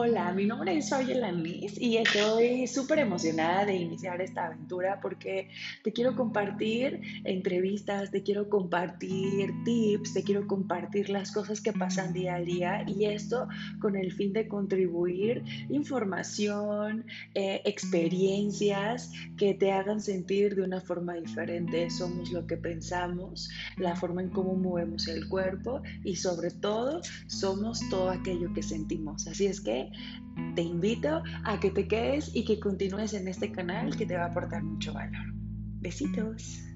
Hola, mi nombre es Fabiola Lanis y estoy súper emocionada de iniciar esta aventura porque te quiero compartir entrevistas, te quiero compartir tips, te quiero compartir las cosas que pasan día a día y esto con el fin de contribuir información, eh, experiencias que te hagan sentir de una forma diferente. Somos lo que pensamos, la forma en cómo movemos el cuerpo y sobre todo somos todo aquello que sentimos. Así es te invito a que te quedes y que continúes en este canal que te va a aportar mucho valor. Besitos.